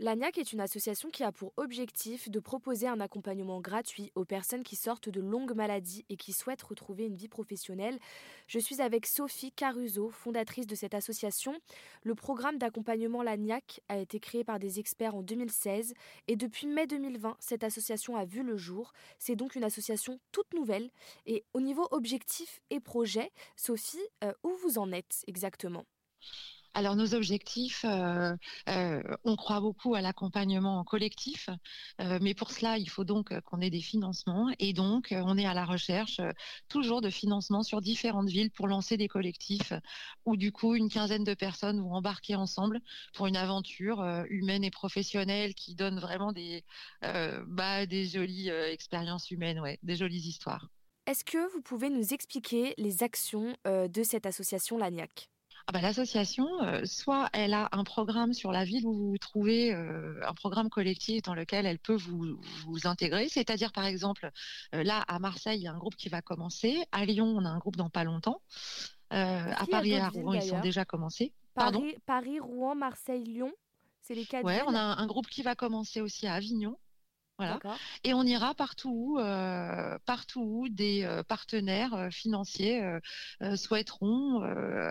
L'ANIAC est une association qui a pour objectif de proposer un accompagnement gratuit aux personnes qui sortent de longues maladies et qui souhaitent retrouver une vie professionnelle. Je suis avec Sophie Caruso, fondatrice de cette association. Le programme d'accompagnement l'ANIAC a été créé par des experts en 2016 et depuis mai 2020, cette association a vu le jour. C'est donc une association toute nouvelle. Et au niveau objectif et projet, Sophie, euh, où vous en êtes exactement? Alors nos objectifs, euh, euh, on croit beaucoup à l'accompagnement collectif, euh, mais pour cela, il faut donc qu'on ait des financements et donc on est à la recherche toujours de financements sur différentes villes pour lancer des collectifs où du coup une quinzaine de personnes vont embarquer ensemble pour une aventure humaine et professionnelle qui donne vraiment des, bah, jolies expériences humaines, ouais, des jolies histoires. Est-ce que vous pouvez nous expliquer les actions de cette association LANIAC ah bah, L'association, euh, soit elle a un programme sur la ville où vous vous trouvez, euh, un programme collectif dans lequel elle peut vous, vous intégrer. C'est-à-dire, par exemple, euh, là, à Marseille, il y a un groupe qui va commencer. À Lyon, on a un groupe dans pas longtemps. à Paris et à Rouen, ils sont déjà commencés. Paris, Paris, Rouen, Marseille, Lyon, c'est les quatre. Ouais, on a un groupe qui va commencer aussi à Avignon. Voilà. Et on ira partout où, euh, partout où des euh, partenaires euh, financiers souhaiteront,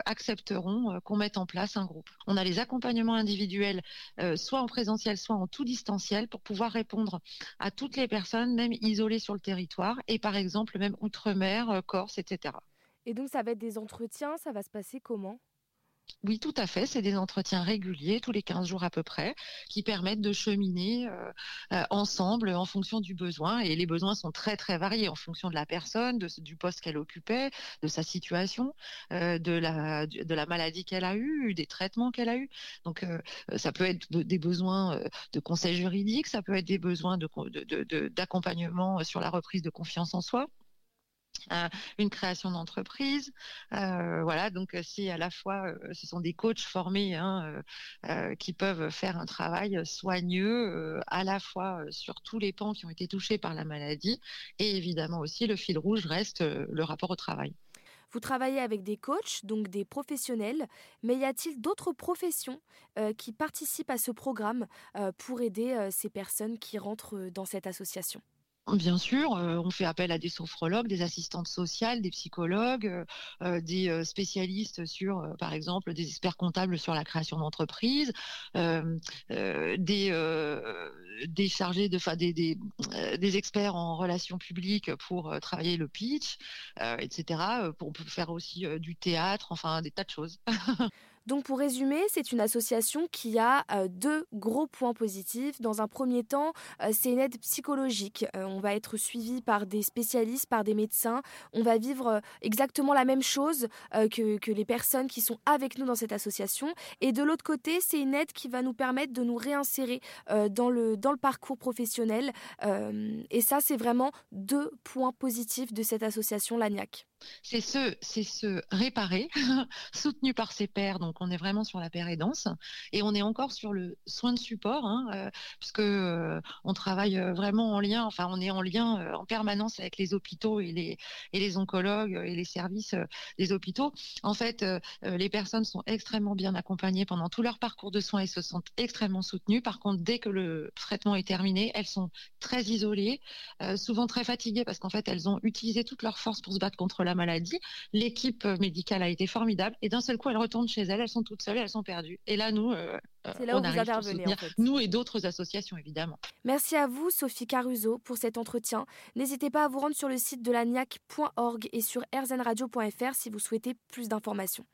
accepteront qu'on mette en place un groupe. On a les accompagnements individuels, soit en présentiel, soit en tout distanciel, pour pouvoir répondre à toutes les personnes, même isolées sur le territoire, et par exemple même outre-mer, Corse, etc. Et donc ça va être des entretiens, ça va se passer comment? Oui, tout à fait. C'est des entretiens réguliers, tous les 15 jours à peu près, qui permettent de cheminer euh, euh, ensemble en fonction du besoin. Et les besoins sont très, très variés en fonction de la personne, du poste qu'elle occupait, de sa situation, euh, de, la, maladie qu'elle a eue, des traitements qu'elle a eus. Donc, ça peut être des besoins de conseil juridique, ça peut être des besoins d'accompagnement sur la reprise de confiance en soi. Euh, une création d'entreprise. Euh, voilà, donc euh, si à la fois ce sont des coachs formés hein, qui peuvent faire un travail soigneux à la fois sur tous les pans qui ont été touchés par la maladie et évidemment aussi le fil rouge reste le rapport au travail. Vous travaillez avec des coachs, donc des professionnels, mais y a-t-il d'autres professions qui participent à ce programme pour aider ces personnes qui rentrent dans cette association? Bien sûr, euh, on fait appel à des sophrologues, des assistantes sociales, des psychologues, euh, euh, des spécialistes sur, par exemple, des experts comptables sur la création d'entreprises, des, chargés de, des, experts en relations publiques pour travailler le pitch, etc. On peut faire aussi du théâtre, enfin des tas de choses. Donc pour résumer, c'est une association qui a euh, deux gros points positifs. Dans un premier temps, euh, c'est une aide psychologique. Euh, on va être suivi par des spécialistes, par des médecins. On va vivre exactement la même chose que, que les personnes qui sont avec nous dans cette association. Et de l'autre côté, c'est une aide qui va nous permettre de nous réinsérer dans, le, dans le parcours professionnel. et ça, c'est vraiment deux points positifs de cette association LANIAC c'est se, réparer, soutenu par ses pairs. Donc, on est vraiment sur la pérédance et on est encore sur le soin de support, hein, euh, puisque euh, travaille euh, vraiment en lien. Enfin, on est en lien en permanence avec les hôpitaux et les et les oncologues et les services des hôpitaux. En fait, les personnes sont extrêmement bien accompagnées pendant tout leur parcours de soins et se sentent extrêmement soutenues. Par contre, dès que le traitement est terminé, elles sont très isolées, souvent très fatiguées parce qu'en fait, elles ont utilisé toute leur force pour se battre contre la maladie. L'équipe médicale a été formidable et d'un seul coup, elles retournent chez elles, elles sont toutes seules, elles sont perdues. Et là, nous, euh, là on arrive vous nous et d'autres associations, évidemment. Merci à vous, Sophie Caruso, pour cet entretien. N'hésitez pas à vous rendre sur le site de la et sur rzenradio.fr si vous souhaitez plus d'informations.